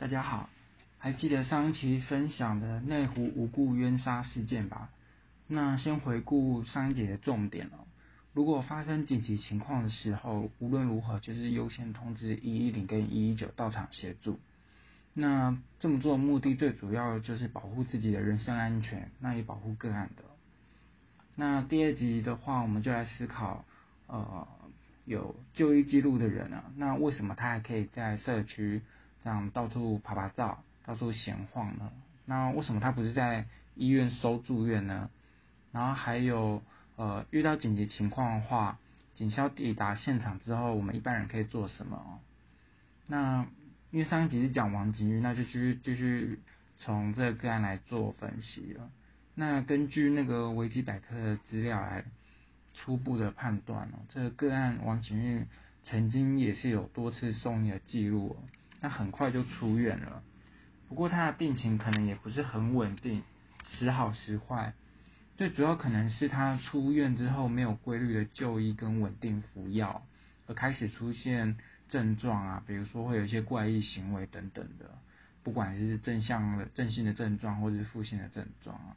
大家好，还记得上一期分享的内湖无故冤杀事件吧？那先回顾上一节的重点哦。如果发生紧急情况的时候，无论如何就是优先通知一一零跟一一九到场协助。那这么做目的最主要就是保护自己的人身安全，那也保护个案的。那第二集的话，我们就来思考，呃，有就医记录的人啊，那为什么他还可以在社区？这样到处拍拍照，到处闲晃呢？那为什么他不是在医院收住院呢？然后还有呃，遇到紧急情况的话，警消抵达现场之后，我们一般人可以做什么？那因为上一集是讲王景玉，那就继续继续从这个个案来做分析了。那根据那个维基百科的资料来初步的判断哦，这个个案王景玉曾经也是有多次送医的记录。那很快就出院了，不过他的病情可能也不是很稳定，时好时坏。最主要可能是他出院之后没有规律的就医跟稳定服药，而开始出现症状啊，比如说会有一些怪异行为等等的，不管是正向的正性的症状或者是负性的症状啊。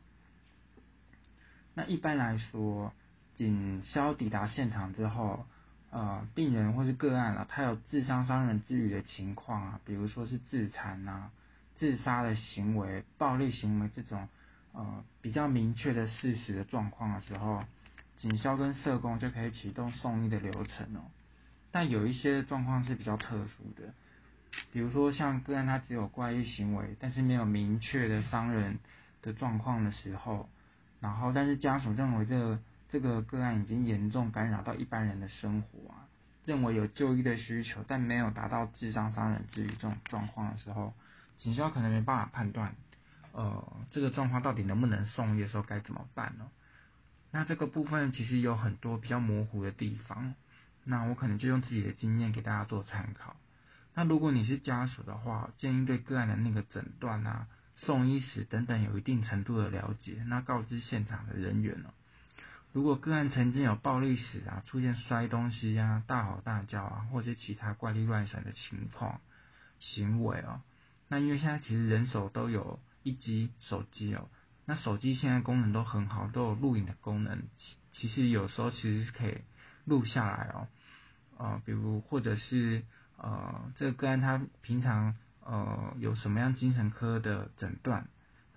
那一般来说，警消抵达现场之后。呃，病人或是个案啊，他有自伤伤人自愈的情况啊，比如说是自残啊、自杀的行为、暴力行为这种呃比较明确的事实的状况的时候，警消跟社工就可以启动送医的流程哦。但有一些状况是比较特殊的，比如说像个案他只有怪异行为，但是没有明确的伤人的状况的时候，然后但是家属认为这个。这个个案已经严重干扰到一般人的生活啊，认为有就医的需求，但没有达到智商伤人之愈这种状况的时候，警消可能没办法判断，呃，这个状况到底能不能送医的时候该怎么办呢？那这个部分其实有很多比较模糊的地方，那我可能就用自己的经验给大家做参考。那如果你是家属的话，建议对个案的那个诊断啊、送医时等等有一定程度的了解，那告知现场的人员呢。如果个案曾经有暴力史啊，出现摔东西啊、大吼大叫啊，或者其他怪力乱神的情况行为哦，那因为现在其实人手都有一机手机哦，那手机现在功能都很好，都有录影的功能，其其实有时候其实是可以录下来哦，呃，比如或者是呃这个个案他平常呃有什么样精神科的诊断，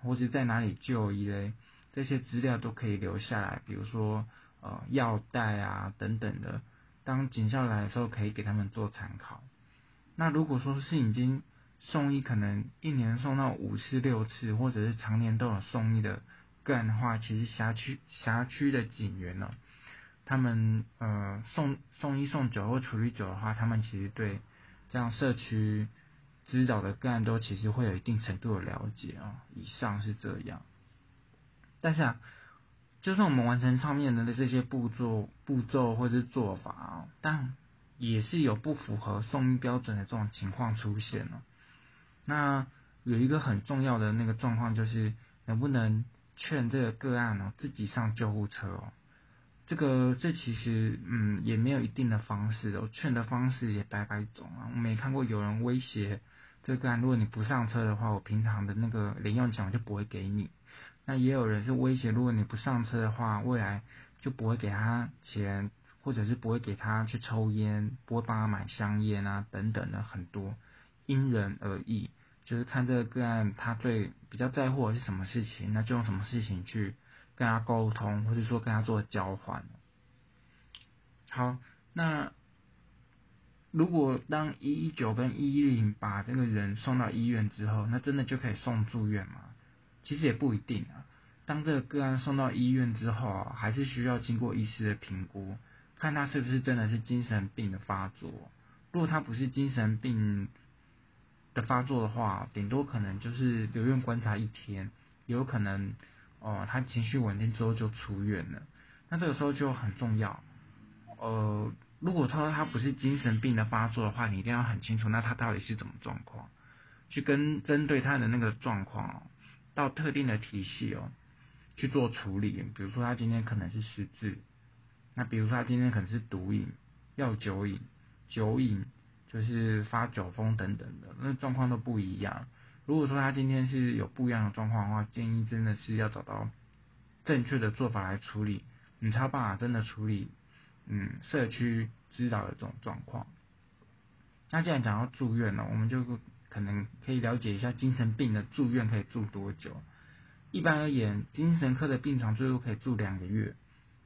或者在哪里就医嘞？这些资料都可以留下来，比如说呃药袋啊等等的，当警校来的时候可以给他们做参考。那如果说是已经送医，可能一年送到五次六次，或者是常年都有送医的个案的话，其实辖区辖区的警员呢，他们呃送送医送久或处理久的话，他们其实对这样社区指导的个案都其实会有一定程度的了解啊。以上是这样。但是啊，就算我们完成上面的这些步骤、步骤或者是做法哦，但也是有不符合送医标准的这种情况出现了。那有一个很重要的那个状况，就是能不能劝这个个案呢自己上救护车哦？这个这其实嗯也没有一定的方式哦，劝的方式也百百种啊。我没看过有人威胁这个案，如果你不上车的话，我平常的那个零用钱我就不会给你。那也有人是威胁，如果你不上车的话，未来就不会给他钱，或者是不会给他去抽烟，不会帮他买香烟啊，等等的很多，因人而异，就是看这个个案他最比较在乎的是什么事情，那就用什么事情去跟他沟通，或者说跟他做交换。好，那如果当一一九跟一一零把这个人送到医院之后，那真的就可以送住院吗？其实也不一定啊。当这个个案送到医院之后啊，还是需要经过医师的评估，看他是不是真的是精神病的发作。如果他不是精神病的发作的话，顶多可能就是留院观察一天，有可能哦，他情绪稳定之后就出院了。那这个时候就很重要。呃，如果他说他不是精神病的发作的话，你一定要很清楚，那他到底是怎么状况，去跟针对他的那个状况。到特定的体系哦去做处理，比如说他今天可能是失智，那比如说他今天可能是毒瘾、药酒瘾、酒瘾、就是发酒疯等等的，那状况都不一样。如果说他今天是有不一样的状况的话，建议真的是要找到正确的做法来处理，你才有办法真的处理，嗯，社区指导的这种状况。那既然讲到住院了，我们就可能可以了解一下精神病的住院可以住多久。一般而言，精神科的病床最多可以住两个月。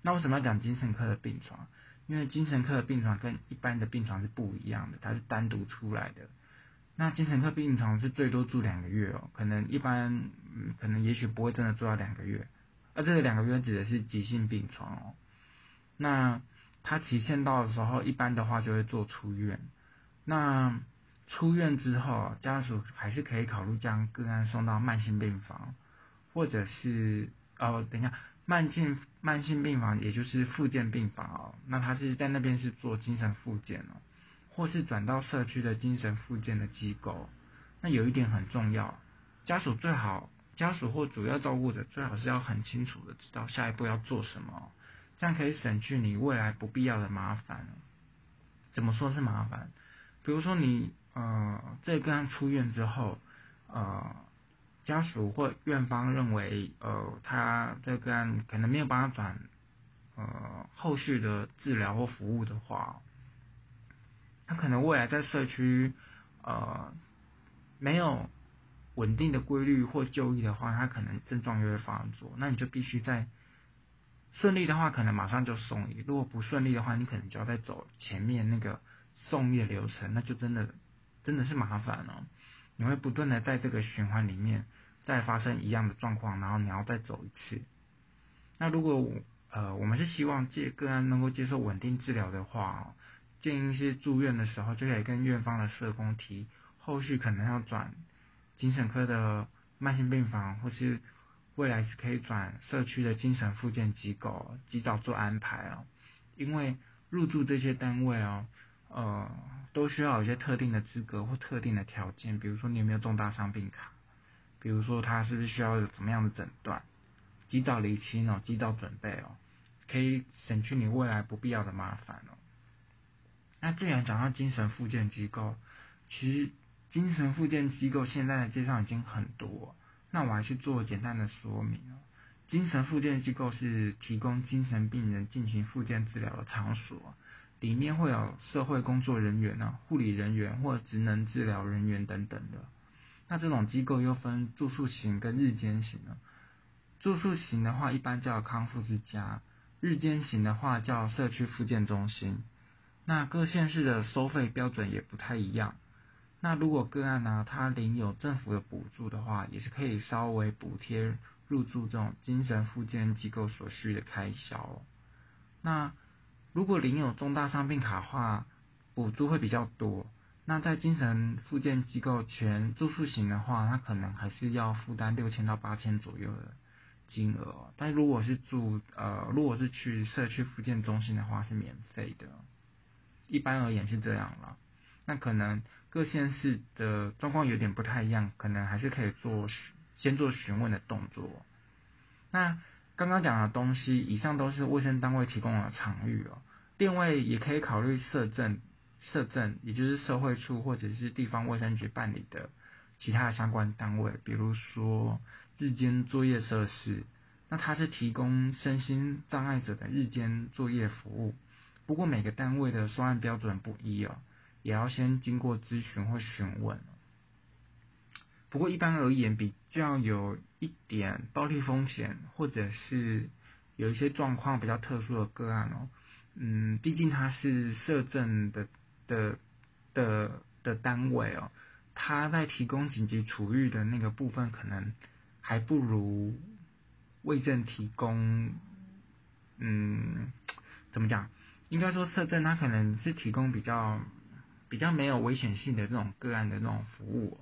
那为什么要讲精神科的病床？因为精神科的病床跟一般的病床是不一样的，它是单独出来的。那精神科病床是最多住两个月哦，可能一般，嗯，可能也许不会真的住到两个月。而这个两个月指的是急性病床哦。那它期限到的时候，一般的话就会做出院。那出院之后，家属还是可以考虑将个案送到慢性病房，或者是哦，等一下。慢性慢性病房，也就是复健病房哦，那他是在那边是做精神复健哦，或是转到社区的精神复健的机构。那有一点很重要，家属最好，家属或主要照顾者最好是要很清楚的知道下一步要做什么，这样可以省去你未来不必要的麻烦。怎么说是麻烦？比如说你呃，这个案出院之后，呃。家属或院方认为，呃，他这个案可能没有办法转，呃，后续的治疗或服务的话，他可能未来在社区，呃，没有稳定的规律或就医的话，他可能症状就会发作。那你就必须在顺利的话，可能马上就送医；如果不顺利的话，你可能就要再走前面那个送医的流程，那就真的真的是麻烦哦。你会不断的在这个循环里面再发生一样的状况，然后你要再走一次。那如果呃我们是希望借个案能够接受稳定治疗的话，建议是住院的时候就可以跟院方的社工提，后续可能要转精神科的慢性病房，或是未来是可以转社区的精神复健机构，及早做安排哦。因为入住这些单位哦。呃，都需要有一些特定的资格或特定的条件，比如说你有没有重大伤病卡，比如说他是不是需要有怎么样的诊断，及早厘清哦，及早准备哦，可以省去你未来不必要的麻烦哦。那既然讲到精神复健机构，其实精神复健机构现在的介绍已经很多，那我还是做简单的说明哦。精神复健机构是提供精神病人进行复健治疗的场所。里面会有社会工作人员呢、护理人员或职能治疗人员等等的。那这种机构又分住宿型跟日间型的。住宿型的话，一般叫康复之家；日间型的话叫社区复健中心。那各县市的收费标准也不太一样。那如果个案呢，他领有政府的补助的话，也是可以稍微补贴入住这种精神复健机构所需的开销。那如果领有重大伤病卡的话，补助会比较多。那在精神复健机构全住宿型的话，它可能还是要负担六千到八千左右的金额。但如果是住呃，如果是去社区复健中心的话，是免费的。一般而言是这样了。那可能各县市的状况有点不太一样，可能还是可以做先做询问的动作。那。刚刚讲的东西，以上都是卫生单位提供的场域哦。另外，也可以考虑社政、社政，也就是社会处或者是地方卫生局办理的其他相关单位，比如说日间作业设施，那它是提供身心障碍者的日间作业服务。不过每个单位的收案标准不一哦，也要先经过咨询或询问。不过一般而言，比较有一点暴力风险，或者是有一些状况比较特殊的个案哦，嗯，毕竟它是社政的的的的单位哦，它在提供紧急处遇的那个部分，可能还不如卫政提供，嗯，怎么讲？应该说社政它可能是提供比较比较没有危险性的这种个案的那种服务。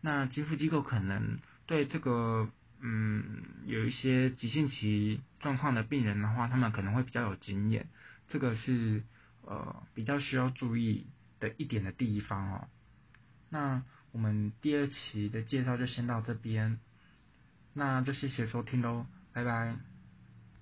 那支付机构可能对这个嗯有一些急性期状况的病人的话，他们可能会比较有经验，这个是呃比较需要注意的一点的地方哦。那我们第二期的介绍就先到这边，那就谢谢收听喽，拜拜。